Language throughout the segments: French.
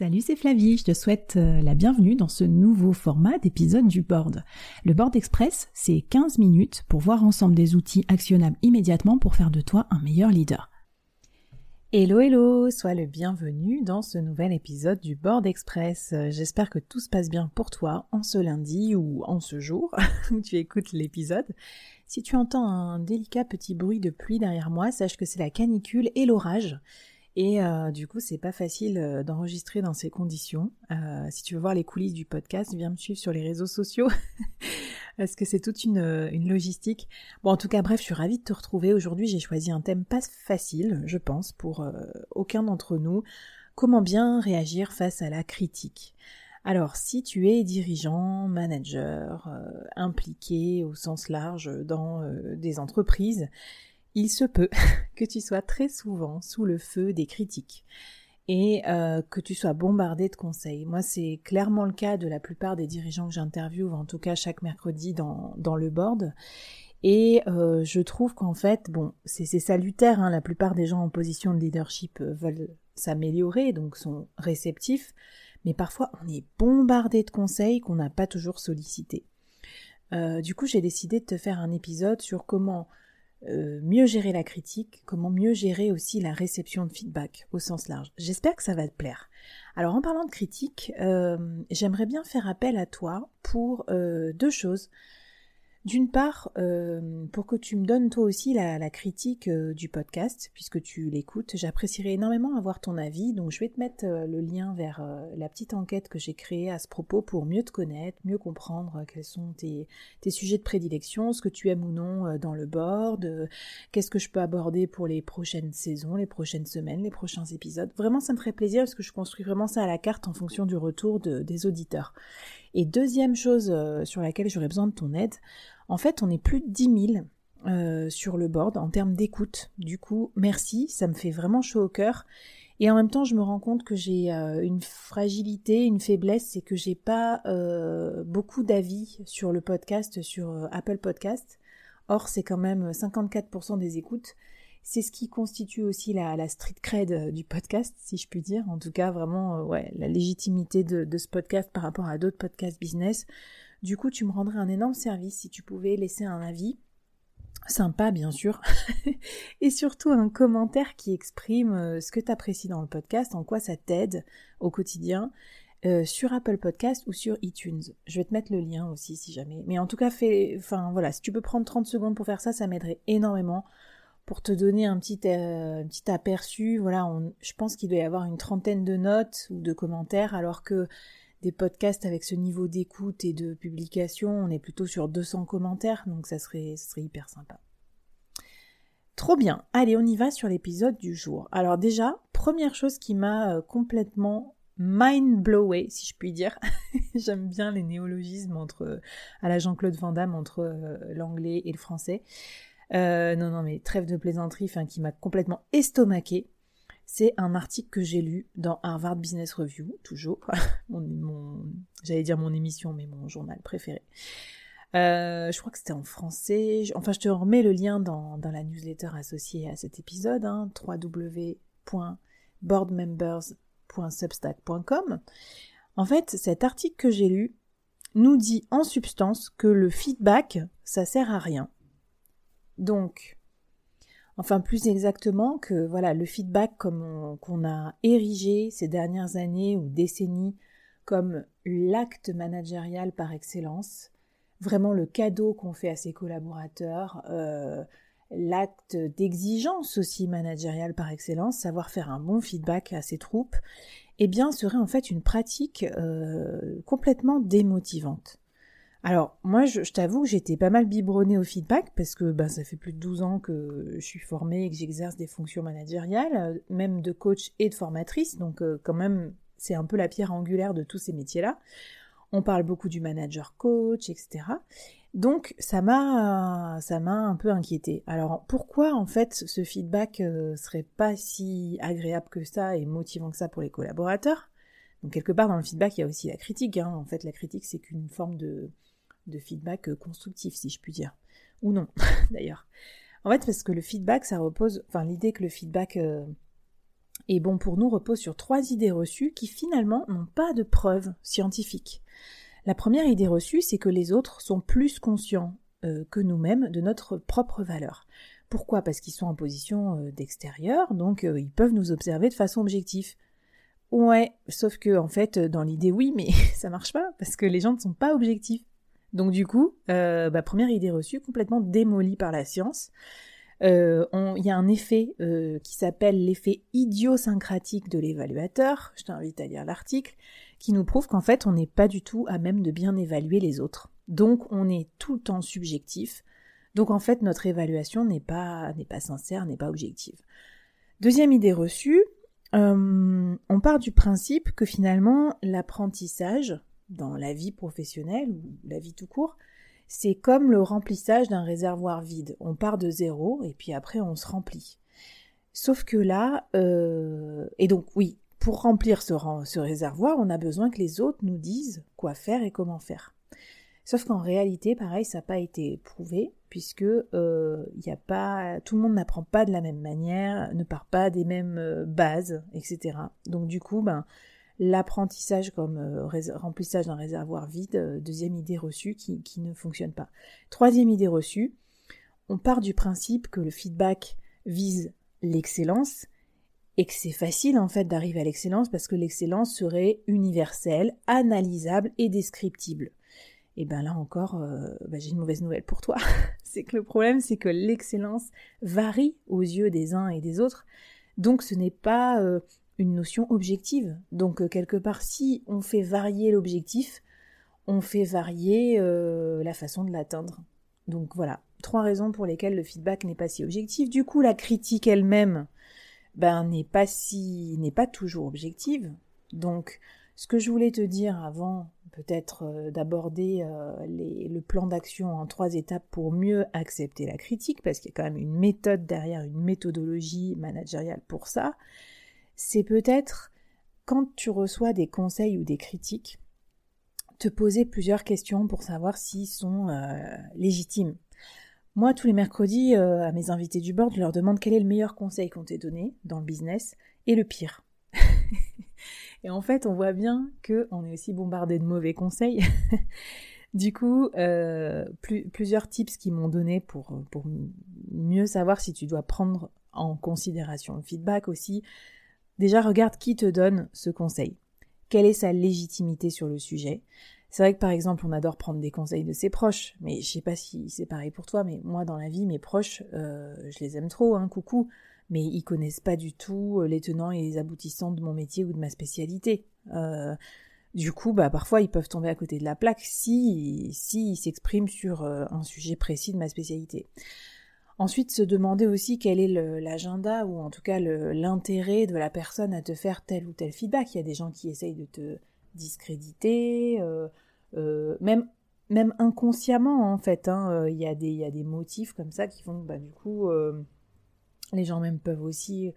Salut, c'est Flavie, je te souhaite euh, la bienvenue dans ce nouveau format d'épisode du board. Le board express, c'est 15 minutes pour voir ensemble des outils actionnables immédiatement pour faire de toi un meilleur leader. Hello hello, sois le bienvenu dans ce nouvel épisode du Board Express. Euh, j'espère que tout se passe bien pour toi en ce lundi ou en ce jour où tu écoutes l'épisode. Si tu entends un délicat petit bruit de pluie derrière moi, sache que c'est la canicule et l'orage. Et euh, du coup, c'est pas facile euh, d'enregistrer dans ces conditions. Euh, si tu veux voir les coulisses du podcast, viens me suivre sur les réseaux sociaux. parce que c'est toute une, une, logistique. Bon, en tout cas, bref, je suis ravie de te retrouver. Aujourd'hui, j'ai choisi un thème pas facile, je pense, pour aucun d'entre nous. Comment bien réagir face à la critique? Alors, si tu es dirigeant, manager, impliqué au sens large dans des entreprises, il se peut que tu sois très souvent sous le feu des critiques et euh, que tu sois bombardé de conseils. Moi, c'est clairement le cas de la plupart des dirigeants que j'interviewe, en tout cas chaque mercredi dans, le board. Et euh, je trouve qu'en fait, bon, c'est salutaire, hein, la plupart des gens en position de leadership euh, veulent s'améliorer, donc sont réceptifs, mais parfois on est bombardé de conseils qu'on n'a pas toujours sollicités. du coup, j'ai décidé de te faire un épisode sur comment euh, mieux gérer la critique, comment mieux gérer aussi la réception de feedback au sens large. J'espère que ça va te plaire. Alors en parlant de critique, euh, j'aimerais bien faire appel à toi pour euh, deux choses. D'une part, euh, pour que tu me donnes toi aussi la, critique euh, du podcast, puisque tu l'écoutes, j'apprécierais énormément avoir ton avis, donc je vais te mettre euh, le lien vers la petite enquête que j'ai créée à ce propos pour mieux te connaître, mieux comprendre quels sont tes, sujets de prédilection, ce que tu aimes ou non dans le board, qu'est-ce que je peux aborder pour les prochaines saisons, les prochaines semaines, les prochains épisodes. Vraiment, ça me ferait plaisir parce que je construis vraiment ça à la carte en fonction du retour de, des auditeurs. Et deuxième chose euh, sur laquelle j'aurais besoin de ton aide, en fait, on est plus de 10 000 euh, sur le board en termes d'écoute. Du coup, merci, ça me fait vraiment chaud au cœur. Et en même temps, je me rends compte que j'ai euh, une fragilité, une faiblesse, c'est que j'ai pas beaucoup d'avis sur le podcast, sur Apple Podcast. Or, c'est quand même 54% des écoutes. C'est ce qui constitue aussi la, street cred euh, du podcast, si je puis dire. En tout cas, vraiment, euh, la légitimité de, ce podcast par rapport à d'autres podcasts business. Du coup, tu me rendrais un énorme service si tu pouvais laisser un avis sympa bien sûr, et surtout un commentaire qui exprime euh, ce que tu apprécies dans le podcast, en quoi ça t'aide au quotidien, sur Apple Podcast ou sur iTunes. Je vais te mettre le lien aussi si jamais. Mais en tout cas, fais, enfin voilà, si tu peux prendre 30 secondes pour faire ça, ça m'aiderait énormément pour te donner un petit, euh, petit aperçu, voilà, je pense qu'il doit y avoir une trentaine de notes ou de commentaires, alors que des podcasts avec ce niveau d'écoute et de publication, on est plutôt sur 200 commentaires, donc ça serait, ça serait hyper sympa. Trop bien. Allez, on y va sur l'épisode du jour. Alors déjà, première chose qui m'a euh, complètement mind blowé, si je puis dire. J'aime bien les néologismes entre à la Jean-Claude Van Damme entre euh, l'anglais et le français. Euh, non, non, mais trêve de plaisanterie, enfin, qui m'a complètement estomaqué. C'est un article que j'ai lu dans Harvard Business Review, toujours. J'allais dire mon émission, mais mon journal préféré. Euh, je crois que c'était en français. Enfin, je te remets le lien dans, dans la newsletter associée à cet épisode, hein, www.boardmembers.substack.com. En fait, cet article que j'ai lu nous dit en substance que le feedback, ça sert à rien. Donc, enfin plus exactement que voilà le feedback qu'on a érigé ces dernières années ou décennies comme l'acte managérial par excellence, vraiment le cadeau qu'on fait à ses collaborateurs, euh, l'acte d'exigence aussi managériale par excellence, savoir faire un bon feedback à ses troupes, eh bien serait en fait une pratique euh, complètement démotivante. Alors, moi, je, t'avoue que j'étais pas mal biberonnée au feedback parce que ben, ça fait plus de 12 ans que je suis formée et que j'exerce des fonctions managériales, euh, même de coach et de formatrice, donc euh, quand même, c'est un peu la pierre angulaire de tous ces métiers-là. On parle beaucoup du manager coach, etc. Donc, ça m'a, un peu inquiétée. Alors, pourquoi en fait ce feedback euh, serait pas si agréable que ça et motivant que ça pour les collaborateurs? Donc, quelque part dans le feedback, il y a aussi la critique. Hein. En fait, la critique, c'est qu'une forme de de feedback euh, constructif, si je puis dire. Ou non, d'ailleurs. En fait, parce que le feedback, ça repose, enfin, l'idée que le feedback, euh, et bon pour nous repose sur trois idées reçues qui finalement n'ont pas de preuves scientifiques. La première idée reçue, c'est que les autres sont plus conscients euh, que nous-mêmes de notre propre valeur. Pourquoi? Parce qu'ils sont en position d'extérieur, donc ils peuvent nous observer de façon objective. Ouais, sauf que en fait, dans l'idée, oui, mais ça marche pas parce que les gens ne sont pas objectifs. Donc du coup, bah, première idée reçue, complètement démolie par la science. Il y a un effet qui s'appelle l'effet idiosyncratique de l'évaluateur. Je t'invite à lire l'article qui nous prouve qu'en fait, on n'est pas du tout à même de bien évaluer les autres. Donc, on est tout le temps subjectif. Donc, en fait, notre évaluation n'est pas, sincère, n'est pas objective. Deuxième idée reçue, euh, on part du principe que finalement, l'apprentissage dans la vie professionnelle ou la vie tout court, c'est comme le remplissage d'un réservoir vide. On part de zéro et puis après on se remplit. Sauf que là, euh, et donc oui, pour remplir ce, réservoir, on a besoin que les autres nous disent quoi faire et comment faire. Sauf qu'en réalité, pareil, ça n'a pas été prouvé, puisque euh, y a pas, tout le monde n'apprend pas de la même manière, ne part pas des mêmes euh, bases, etc. Donc du coup, ben, l'apprentissage comme euh, remplissage d'un réservoir vide, deuxième idée reçue qui, qui ne fonctionne pas. Troisième idée reçue, on part du principe que le feedback vise l'excellence et que c'est facile en fait d'arriver à l'excellence parce que l'excellence serait universelle, analysable et descriptible. Et bien là encore, euh, bah, j'ai une mauvaise nouvelle pour toi. c'est que le problème, c'est que l'excellence varie aux yeux des uns et des autres. Donc ce n'est pas euh, une notion objective. Donc euh, quelque part, si on fait varier l'objectif, on fait varier la façon de l'atteindre. Donc voilà, trois raisons pour lesquelles le feedback n'est pas si objectif. Du coup, la critique elle-même, ben, n'est pas si, n'est pas toujours objective. Donc, ce que je voulais te dire avant, peut-être euh, d'aborder euh, le plan d'action en trois étapes pour mieux accepter la critique, parce qu'il y a quand même une méthode derrière, une méthodologie managériale pour ça, c'est peut-être quand tu reçois des conseils ou des critiques, te poser plusieurs questions pour savoir s'ils sont euh, légitimes. Moi, tous les mercredis, euh, à mes invités du board, je leur demande quel est le meilleur conseil qu'on t'ait donné dans le business et le pire. et en fait, on voit bien qu'on est aussi bombardé de mauvais conseils. du coup, euh, plusieurs tips qui m'ont donné pour, pour mieux savoir si tu dois prendre en considération le feedback aussi. Déjà, regarde qui te donne ce conseil. Quelle est sa légitimité sur le sujet? C'est vrai que par exemple, on adore prendre des conseils de ses proches, mais je sais pas si c'est pareil pour toi, mais moi dans la vie, mes proches, euh, je les aime trop, hein, coucou, mais ils connaissent pas du tout euh, les tenants et les aboutissants de mon métier ou de ma spécialité. Euh, du coup, bah parfois ils peuvent tomber à côté de la plaque si si s'expriment sur un sujet précis de ma spécialité. Ensuite, se demander aussi quel est l'agenda ou en tout cas l'intérêt de la personne à te faire tel ou tel feedback. Il y a des gens qui essayent de te discrédité, euh, euh, même inconsciemment en fait. Hein, euh, il y, a des, y a des motifs comme ça qui font que bah, du coup les gens même peuvent aussi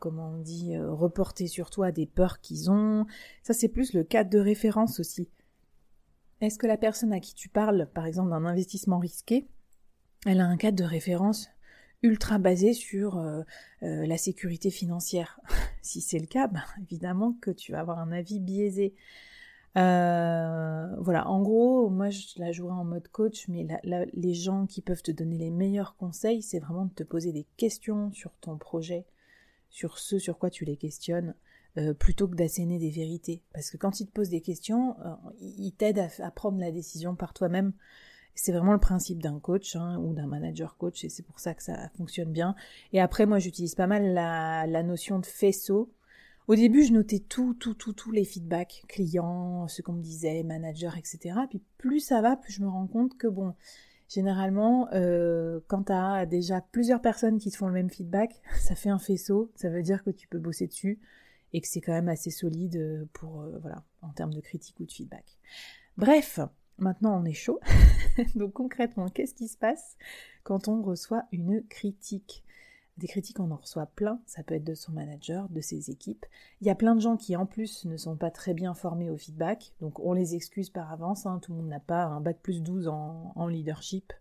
comment on dit, reporter sur toi des peurs qu'ils ont. Ça, c'est plus le cadre de référence aussi. Est-ce que la personne à qui tu parles, par exemple, d'un investissement risqué, elle a un cadre de référence ultra basé sur euh, euh, la sécurité financière. si c'est le cas, ben, évidemment que tu vas avoir un avis biaisé. Euh, voilà, en gros, moi je la jouerai en mode coach, mais les gens qui peuvent te donner les meilleurs conseils, c'est vraiment de te poser des questions sur ton projet, sur ce sur quoi tu les questionnes, plutôt que d'asséner des vérités. Parce que quand ils te posent des questions, ils t'aident à, à, prendre la décision par toi-même. C'est vraiment le principe d'un coach hein, ou d'un manager coach et c'est pour ça que ça fonctionne bien. Et après, moi, j'utilise pas mal la, notion de faisceau. Au début, je notais tout, tout, tout, tous les feedbacks clients, ce qu'on me disait, manager, etc. Puis plus ça va, plus je me rends compte que bon, généralement, euh, quand tu as déjà plusieurs personnes qui te font le même feedback, ça fait un faisceau. Ça veut dire que tu peux bosser dessus et que c'est quand même assez solide pour, euh, voilà, en termes de critique ou de feedback. Bref, Maintenant, on est chaud. Donc concrètement, qu'est-ce qui se passe quand on reçoit une critique? Des critiques, on en reçoit plein. Ça peut être de son manager, de ses équipes. Il y a plein de gens qui, en plus, ne sont pas très bien formés au feedback. Donc on les excuse par avance. Hein. Tout le monde n'a pas un bac plus 12 en, leadership.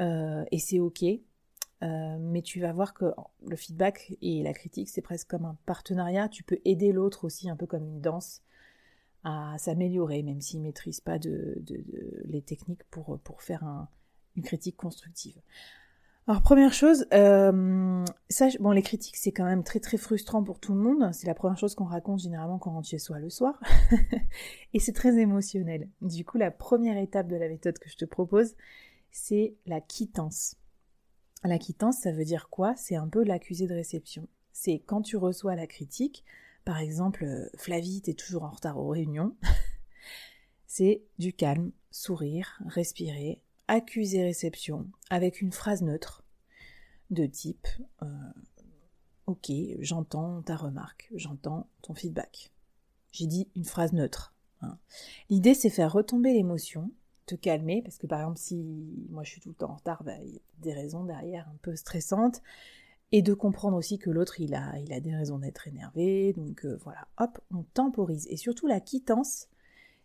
Euh, et c'est OK. euh, mais tu vas voir que le feedback et la critique, c'est presque comme un partenariat. Tu peux aider l'autre aussi, un peu comme une danse, à s'améliorer, même s'il ne maîtrise pas les techniques pour, faire une critique constructive. Alors première chose, euh, bon les critiques c'est quand même très très frustrant pour tout le monde. C'est la première chose qu'on raconte généralement quand on rentre chez soi le soir, et c'est très émotionnel. Du coup, la première étape de la méthode que je te propose, c'est la quittance. La quittance, ça veut dire quoi? C'est un peu l'accusé de réception. C'est quand tu reçois la critique, par exemple, Flavie, t'es toujours en retard aux réunions. c'est du calme, sourire, respirer, accuser réception avec une phrase neutre de type euh, Ok, j'entends ta remarque, j'entends ton feedback. J'ai dit une phrase neutre. Hein. L'idée, c'est faire retomber l'émotion, te calmer, parce que par exemple, si moi je suis tout le temps en retard, bah, il y a des raisons derrière un peu stressantes, et de comprendre aussi que l'autre, il a, il a des raisons d'être énervé, donc euh, voilà, hop, on temporise. Et surtout la quittance,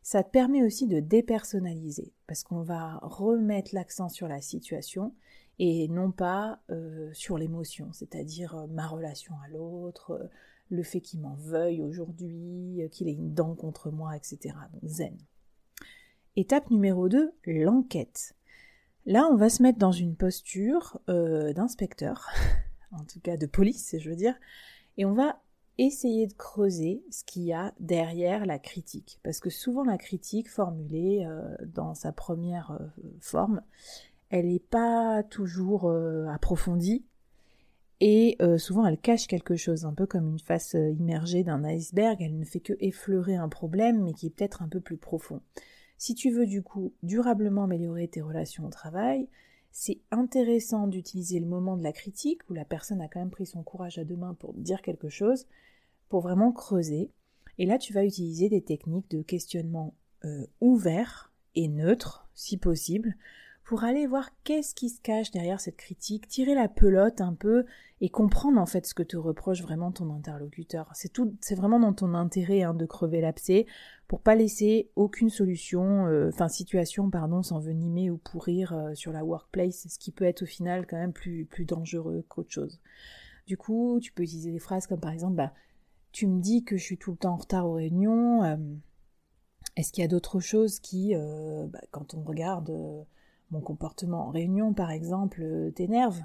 ça te permet aussi de dépersonnaliser, parce qu'on va remettre l'accent sur la situation et non pas euh, sur l'émotion, c'est-à-dire euh, ma relation à l'autre, le fait qu'il m'en veuille aujourd'hui, qu'il ait une dent contre moi, etc. Donc zen. Étape numéro 2, l'enquête. Là, on va se mettre dans une posture d'inspecteur, en tout cas de police, je veux dire, et on va essayer de creuser ce qu'il y a derrière la critique. Parce que souvent la critique formulée euh, dans sa première euh, forme, elle n'est pas toujours euh, approfondie et souvent elle cache quelque chose, un peu comme une face immergée d'un iceberg, elle ne fait que effleurer un problème mais qui est peut-être un peu plus profond. Si tu veux du coup durablement améliorer tes relations au travail, c'est intéressant d'utiliser le moment de la critique où la personne a quand même pris son courage à deux mains pour dire quelque chose pour vraiment creuser. Et là, tu vas utiliser des techniques de questionnement euh, ouvert et neutre, si possible, pour aller voir qu'est-ce qui se cache derrière cette critique, tirer la pelote un peu et comprendre en fait ce que te reproche vraiment ton interlocuteur. C'est tout, c'est vraiment dans ton intérêt hein, de crever l'abcès pour pas laisser aucune solution, euh, enfin situation pardon, s'envenimer ou pourrir euh, sur la workplace, ce qui peut être au final quand même plus plus dangereux qu'autre chose. Du coup, tu peux utiliser des phrases comme par exemple, bah tu me dis que je suis tout le temps en retard aux réunions. Euh, est-ce qu'il y a d'autres choses qui, bah, quand on regarde mon comportement en réunion, par exemple, t'énervent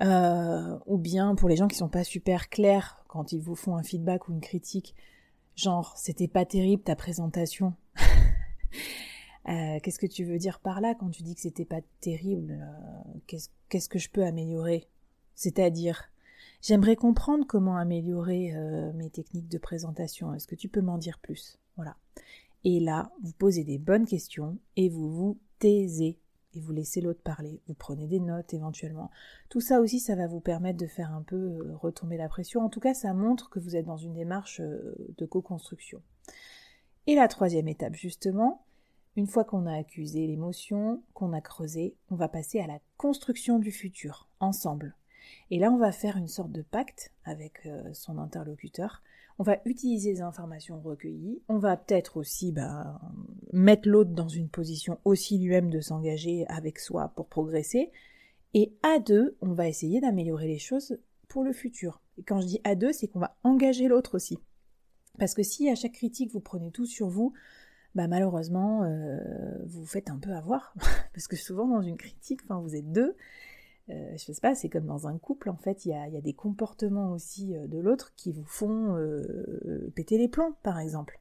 Ou bien pour les gens qui sont pas super clairs quand ils vous font un feedback ou une critique, genre c'était pas terrible ta présentation. Qu'est-ce que tu veux dire par là quand tu dis que c'était pas terrible Qu'est-ce que je peux améliorer? C'est-à-dire, J'aimerais comprendre comment améliorer euh, mes techniques de présentation. Est-ce que tu peux m'en dire plus? Voilà. Et là, vous posez des bonnes questions et vous vous taisez et vous laissez l'autre parler. Vous prenez des notes éventuellement. Tout ça aussi, ça va vous permettre de faire un peu euh, retomber la pression. En tout cas, ça montre que vous êtes dans une démarche euh, de co-construction. Et la troisième étape, justement, une fois qu'on a accusé l'émotion, qu'on a creusé, on va passer à la construction du futur, ensemble. Et là, on va faire une sorte de pacte avec euh, son interlocuteur. On va utiliser les informations recueillies. On va peut-être aussi bah, mettre l'autre dans une position aussi lui-même de s'engager avec soi pour progresser. Et à deux, on va essayer d'améliorer les choses pour le futur. Et quand je dis à deux, c'est qu'on va engager l'autre aussi. Parce que si à chaque critique vous prenez tout sur vous, bah malheureusement euh, vous vous faites un peu avoir. Parce que souvent dans une critique, vous êtes deux, euh, je sais pas, c'est comme dans un couple, en fait, il y a, des comportements aussi euh, de l'autre qui vous font euh, péter les plombs, par exemple.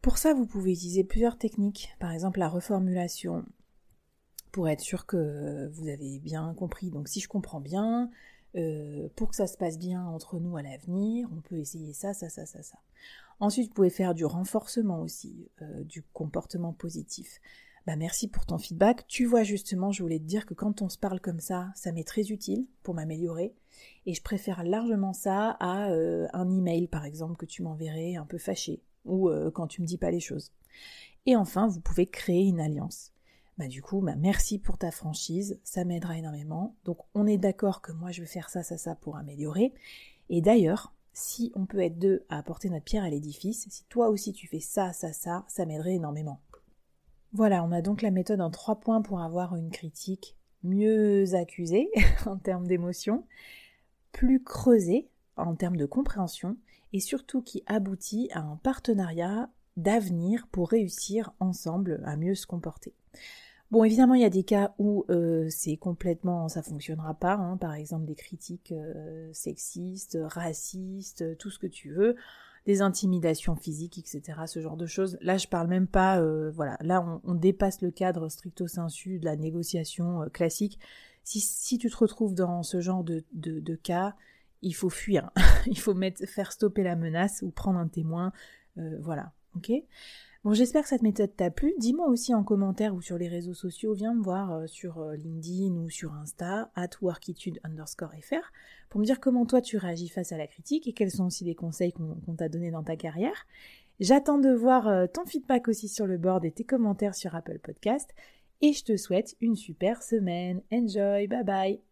Pour ça, vous pouvez utiliser plusieurs techniques, par exemple la reformulation, pour être sûr que vous avez bien compris. Donc si je comprends bien, pour que ça se passe bien entre nous à l'avenir, on peut essayer ça, ça, ça, ça, ça. Ensuite, vous pouvez faire du renforcement aussi, du comportement positif. Bah merci pour ton feedback. Tu vois justement, je voulais te dire que quand on se parle comme ça, ça m'est très utile pour m'améliorer. Et je préfère largement ça à euh, un email par exemple que tu m'enverrais un peu fâché ou euh, quand tu me dis pas les choses. Et enfin, vous pouvez créer une alliance. Bah du coup, bah merci pour ta franchise, ça m'aidera énormément. Donc on est d'accord que moi je vais faire ça, ça, ça pour améliorer. Et d'ailleurs, si on peut être deux à apporter notre pierre à l'édifice, si toi aussi tu fais ça, ça, ça, ça m'aiderait énormément. Voilà, on a donc la méthode en trois points pour avoir une critique mieux accusé en termes d'émotion, plus creusé en termes de compréhension et surtout qui aboutit à un partenariat d'avenir pour réussir ensemble à mieux se comporter. Bon, évidemment, il y a des cas où euh, c'est complètement, ça fonctionnera pas. Hein. par exemple, des critiques euh, sexistes, racistes, tout ce que tu veux, des intimidations physiques, etc. Ce genre de choses. Là, je parle même pas. Euh, voilà, là, on, dépasse le cadre stricto sensu de la négociation classique. Si, si, tu te retrouves dans ce genre de, cas, il faut fuir. il faut faire stopper la menace ou prendre un témoin. voilà, ok Bon, j'espère que cette méthode t'a plu. Dis-moi aussi en commentaire ou sur les réseaux sociaux, viens me voir euh, sur euh, LinkedIn ou sur Insta, at workitude underscore fr, pour me dire comment toi tu réagis face à la critique et quels sont aussi les conseils qu'on t'a donnés dans ta carrière. J'attends de voir euh, ton feedback aussi sur le board et tes commentaires sur Apple Podcast. Et je te souhaite une super semaine. Enjoy, bye bye